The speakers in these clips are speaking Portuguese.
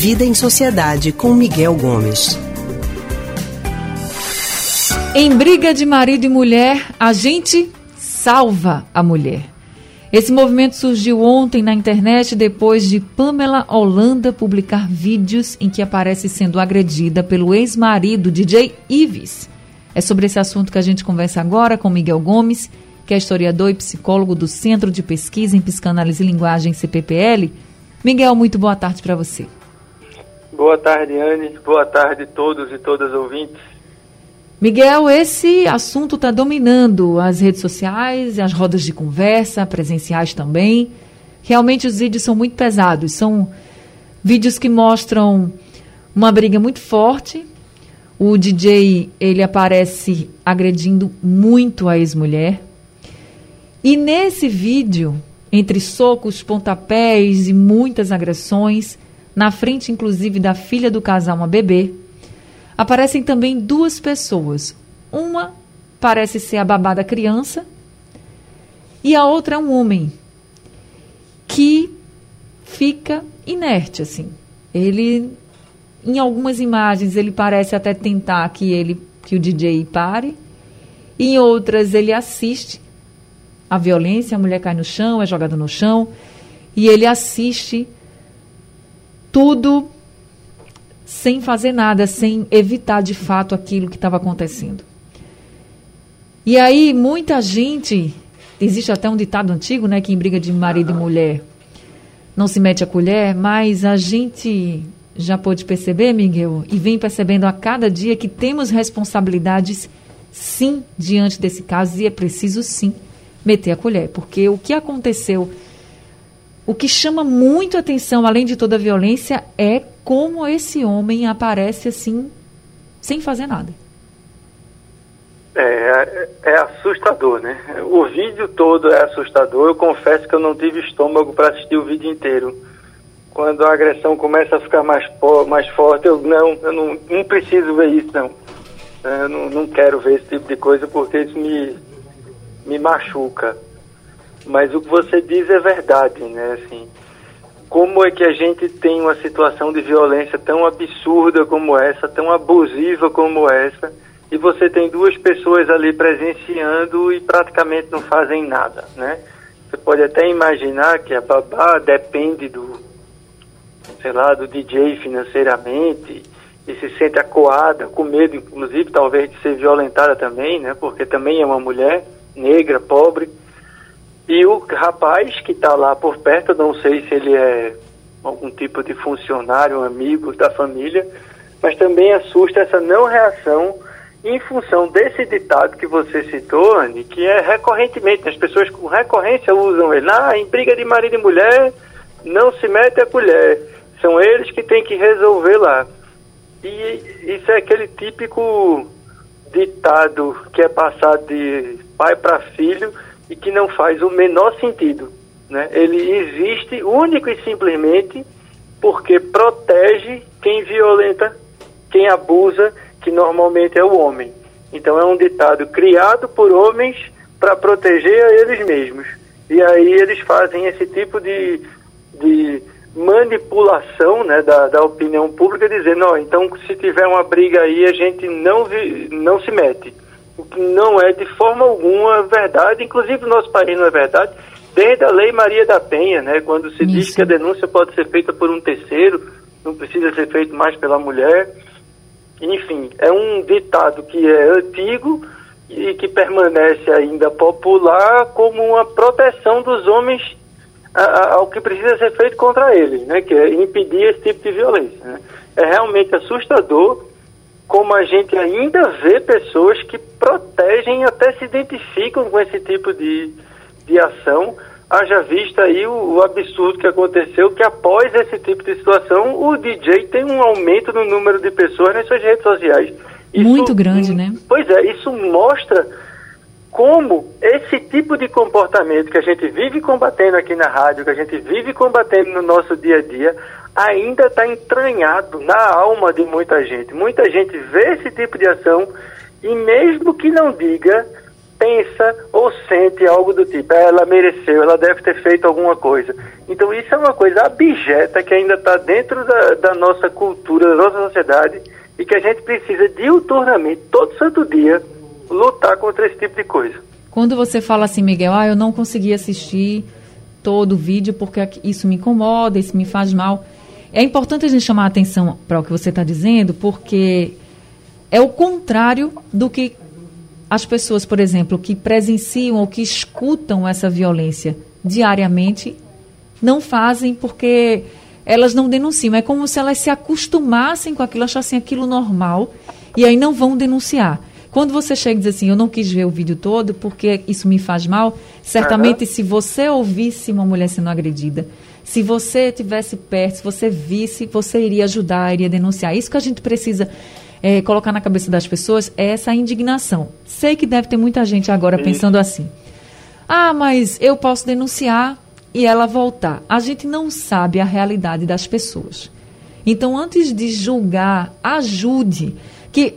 Vida em Sociedade com Miguel Gomes. Em briga de marido e mulher, a gente salva a mulher. Esse movimento surgiu ontem na internet depois de Pamela Holanda publicar vídeos em que aparece sendo agredida pelo ex-marido DJ Ives. É sobre esse assunto que a gente conversa agora com Miguel Gomes, que é historiador e psicólogo do Centro de Pesquisa em Psicanálise e Linguagem CPPL. Miguel, muito boa tarde para você. Boa tarde, Anne. Boa tarde a todos e todas ouvintes. Miguel, esse assunto está dominando as redes sociais, as rodas de conversa, presenciais também. Realmente os vídeos são muito pesados. São vídeos que mostram uma briga muito forte. O DJ ele aparece agredindo muito a ex-mulher. E nesse vídeo, entre socos, pontapés e muitas agressões, na frente inclusive da filha do casal, uma bebê, aparecem também duas pessoas. Uma parece ser a babá da criança e a outra é um homem que fica inerte assim. Ele em algumas imagens ele parece até tentar que ele que o DJ pare. Em outras ele assiste a violência, a mulher cai no chão, é jogada no chão e ele assiste tudo sem fazer nada, sem evitar de fato aquilo que estava acontecendo. E aí, muita gente. Existe até um ditado antigo, né? Que em briga de marido e mulher não se mete a colher, mas a gente já pôde perceber, Miguel, e vem percebendo a cada dia que temos responsabilidades, sim, diante desse caso, e é preciso, sim, meter a colher. Porque o que aconteceu o que chama muito atenção, além de toda a violência, é como esse homem aparece assim, sem fazer nada. É, é assustador, né? O vídeo todo é assustador. Eu confesso que eu não tive estômago para assistir o vídeo inteiro. Quando a agressão começa a ficar mais, mais forte, eu não, eu não, não preciso ver isso, não. Eu não, não quero ver esse tipo de coisa porque isso me, me machuca. Mas o que você diz é verdade, né? Assim, como é que a gente tem uma situação de violência tão absurda como essa, tão abusiva como essa, e você tem duas pessoas ali presenciando e praticamente não fazem nada, né? Você pode até imaginar que a babá depende do, sei lá, do DJ financeiramente e se sente acuada, com medo, inclusive, talvez de ser violentada também, né? Porque também é uma mulher negra, pobre e o rapaz que está lá por perto, não sei se ele é algum tipo de funcionário, um amigo da família, mas também assusta essa não reação em função desse ditado que você citou, Anne, que é recorrentemente, as pessoas com recorrência usam ele. Ah, em briga de marido e mulher, não se mete a colher. São eles que têm que resolver lá. E isso é aquele típico ditado que é passado de pai para filho e que não faz o menor sentido. Né? Ele existe único e simplesmente porque protege quem violenta, quem abusa, que normalmente é o homem. Então é um ditado criado por homens para proteger a eles mesmos. E aí eles fazem esse tipo de, de manipulação né, da, da opinião pública, dizendo, oh, então se tiver uma briga aí, a gente não, vi, não se mete o que não é de forma alguma verdade, inclusive no nosso país não é verdade, desde a Lei Maria da Penha, né, quando se Isso. diz que a denúncia pode ser feita por um terceiro, não precisa ser feito mais pela mulher. Enfim, é um ditado que é antigo e que permanece ainda popular como uma proteção dos homens ao que precisa ser feito contra eles, né, que é impedir esse tipo de violência. Né. É realmente assustador como a gente ainda vê pessoas que protegem, até se identificam com esse tipo de, de ação. Haja vista aí o, o, absurdo que aconteceu, que após esse tipo de situação, o DJ tem um aumento no número de pessoas nas suas redes sociais. Isso, Muito grande, né? Pois é, isso mostra como esse tipo de comportamento que a gente vive combatendo aqui na rádio, que a gente vive combatendo no nosso dia a dia, ainda está entranhado na alma de muita gente. Muita gente vê esse tipo de ação e mesmo que não diga, pensa ou sente algo do tipo, é, ela mereceu, ela deve ter feito alguma coisa. Então isso é uma coisa abjeta que ainda está dentro da, da, nossa cultura, da nossa sociedade e que a gente precisa diuturnamente, todo santo dia, lutar contra esse tipo de coisa. Quando você fala assim, Miguel, ah, eu não consegui assistir todo o vídeo porque isso me incomoda, isso me faz mal. É importante a gente chamar a atenção para o que você está dizendo, porque é o contrário do que as pessoas, por exemplo, que presenciam ou que escutam essa violência diariamente não fazem porque elas não denunciam. É como se elas se acostumassem com aquilo, achassem aquilo normal e aí não vão denunciar. Quando você chega e diz assim, eu não quis ver o vídeo todo porque isso me faz mal, certamente uhum. se você ouvisse uma mulher sendo agredida, se você tivesse perto, se você visse, você iria ajudar, iria denunciar. Isso que a gente precisa é, colocar na cabeça das pessoas é essa indignação. Sei que deve ter muita gente agora Sim. pensando assim. Ah, mas eu posso denunciar e ela voltar. A gente não sabe a realidade das pessoas. Então, antes de julgar, ajude. Que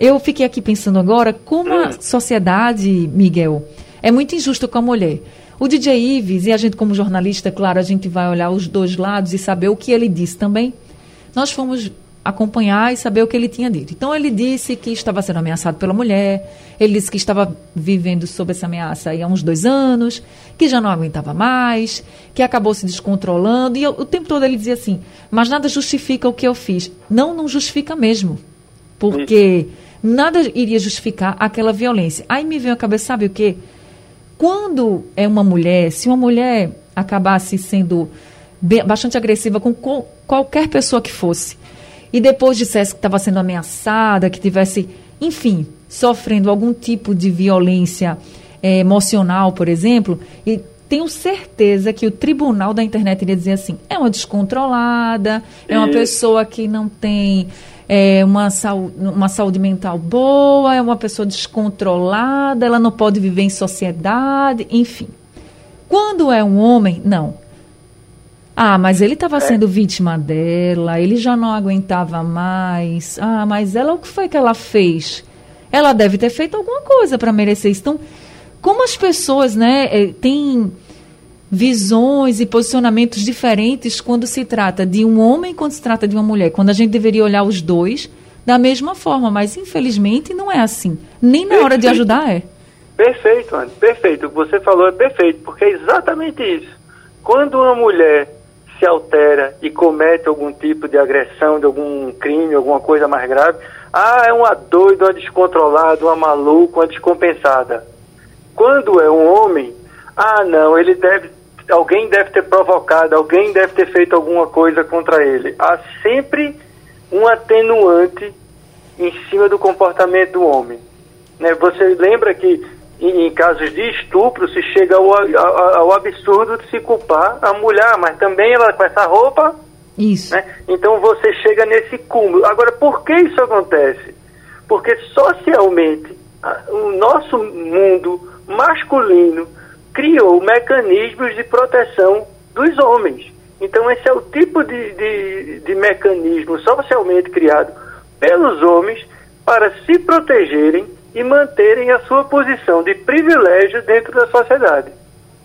eu fiquei aqui pensando agora como a sociedade, Miguel, é muito injusta com a mulher. O DJ Ives, e a gente como jornalista, claro, a gente vai olhar os dois lados e saber o que ele disse também. Nós fomos acompanhar e saber o que ele tinha dito. Então ele disse que estava sendo ameaçado pela mulher, ele disse que estava vivendo sob essa ameaça há uns dois anos, que já não aguentava mais, que acabou se descontrolando e eu, o tempo todo ele dizia assim: mas nada justifica o que eu fiz. Não, não justifica mesmo, porque nada iria justificar aquela violência. Aí me veio a cabeça, sabe o quê? Quando é uma mulher, se uma mulher acabasse sendo bastante agressiva com qualquer pessoa que fosse, e depois dissesse que estava sendo ameaçada, que tivesse, enfim, sofrendo algum tipo de violência é, emocional, por exemplo, e tenho certeza que o tribunal da internet iria dizer assim: é uma descontrolada, é uma pessoa que não tem é, uma, saúde, uma saúde mental boa, é uma pessoa descontrolada, ela não pode viver em sociedade, enfim. Quando é um homem, não. Ah, mas ele estava é. sendo vítima dela, ele já não aguentava mais. Ah, mas ela, o que foi que ela fez? Ela deve ter feito alguma coisa para merecer isso. Então, como as pessoas, né, eh, têm visões e posicionamentos diferentes quando se trata de um homem e quando se trata de uma mulher, quando a gente deveria olhar os dois da mesma forma, mas infelizmente não é assim. Nem na perfeito. hora de ajudar é. Perfeito, Anny, perfeito. O que você falou é perfeito, porque é exatamente isso. Quando uma mulher se altera e comete algum tipo de agressão, de algum crime, alguma coisa mais grave, ah, é uma doida, uma descontrolada, uma maluca, uma descompensada. Quando é um homem, ah, não, ele deve, alguém deve ter provocado, alguém deve ter feito alguma coisa contra ele. Há sempre um atenuante em cima do comportamento do homem. Né? Você lembra que em, em casos de estupro, se chega ao, ao, ao, absurdo de se culpar a mulher, mas também ela com essa roupa. Isso. Né? Então você chega nesse cúmulo. Agora, por que isso acontece? Porque socialmente o nosso mundo masculino criou mecanismos de proteção dos homens. Então, esse é o tipo de, de, de mecanismo socialmente criado pelos homens para se protegerem e manterem a sua posição de privilégio dentro da sociedade.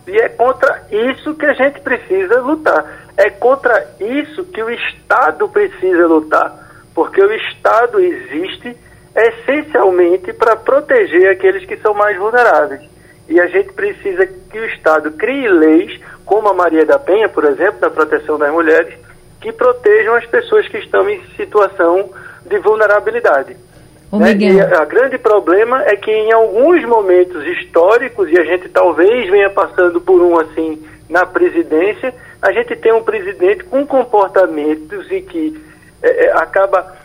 E é contra isso que a gente precisa lutar. É contra isso que o Estado precisa lutar. Porque o Estado existe essencialmente para proteger aqueles que são mais vulneráveis. E a gente precisa que o Estado crie leis, como a Maria da Penha, por exemplo, na proteção das mulheres, que protejam as pessoas que estão em situação de vulnerabilidade. Né? E a, a grande problema é que em alguns momentos históricos, e a gente talvez venha passando por um assim na presidência, a gente tem um presidente com comportamentos e que é, é, acaba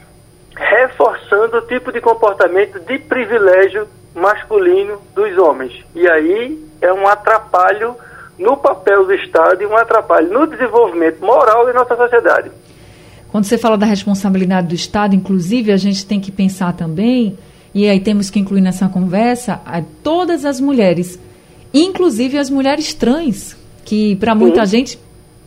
reforçando o tipo de comportamento de privilégio masculino dos homens. E aí é um atrapalho no papel do Estado e um atrapalho no desenvolvimento moral da nossa sociedade. Quando você fala da responsabilidade do Estado, inclusive, a gente tem que pensar também, e aí temos que incluir nessa conversa, a todas as mulheres, inclusive as mulheres trans, que para muita gente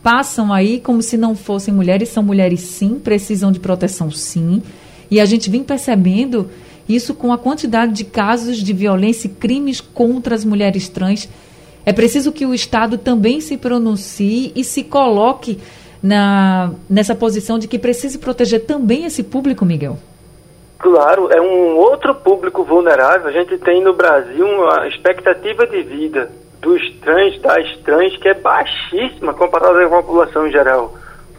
passam aí como se não fossem mulheres, são mulheres sim, precisam de proteção sim. E a gente vem percebendo Isso com a quantidade de casos de violência e crimes contra as mulheres trans. É preciso que o Estado também se pronuncie e se coloque na, nessa posição de que precisa proteger também esse público, Miguel. Claro, é um outro público vulnerável. A gente tem no Brasil uma expectativa de vida dos trans, das trans, que é baixíssima comparada com a população em geral.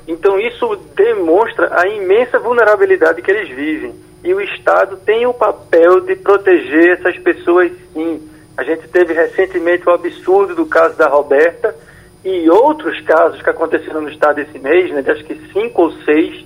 Então isso demonstra a imensa vulnerabilidade que eles vivem. E o Estado tem o papel de proteger essas pessoas sim. A gente teve recentemente o absurdo do caso da Roberta e outros casos que aconteceram no Estado esse mês, né, de acho que cinco ou seis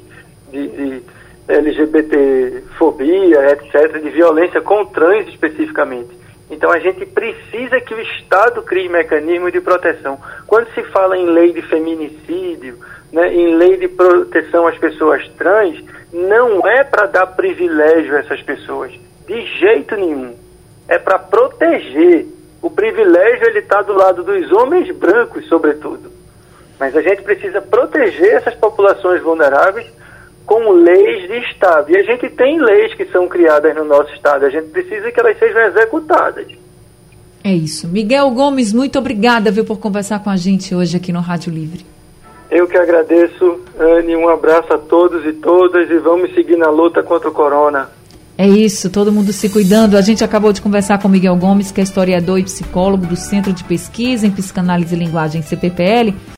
de, de LGBTfobia, etc., de violência com trans especificamente. Então a gente precisa que o Estado crie mecanismos de proteção. Quando se fala em lei de feminicídio, né, em lei de proteção às pessoas trans, não é para dar privilégio a essas pessoas, de jeito nenhum. É para proteger. O privilégio ele está do lado dos homens brancos, sobretudo. Mas a gente precisa proteger essas populações vulneráveis com leis de Estado. E a gente tem leis que são criadas no nosso Estado, a gente precisa que elas sejam executadas. É isso. Miguel Gomes, muito obrigada viu, por conversar com a gente hoje aqui no Rádio Livre. Eu que agradeço, Anne. Um abraço a todos e todas e vamos seguir na luta contra o corona. É isso, todo mundo se cuidando. A gente acabou de conversar com Miguel Gomes, que é historiador e psicólogo do Centro de Pesquisa em Psicanálise e Linguagem CPPL.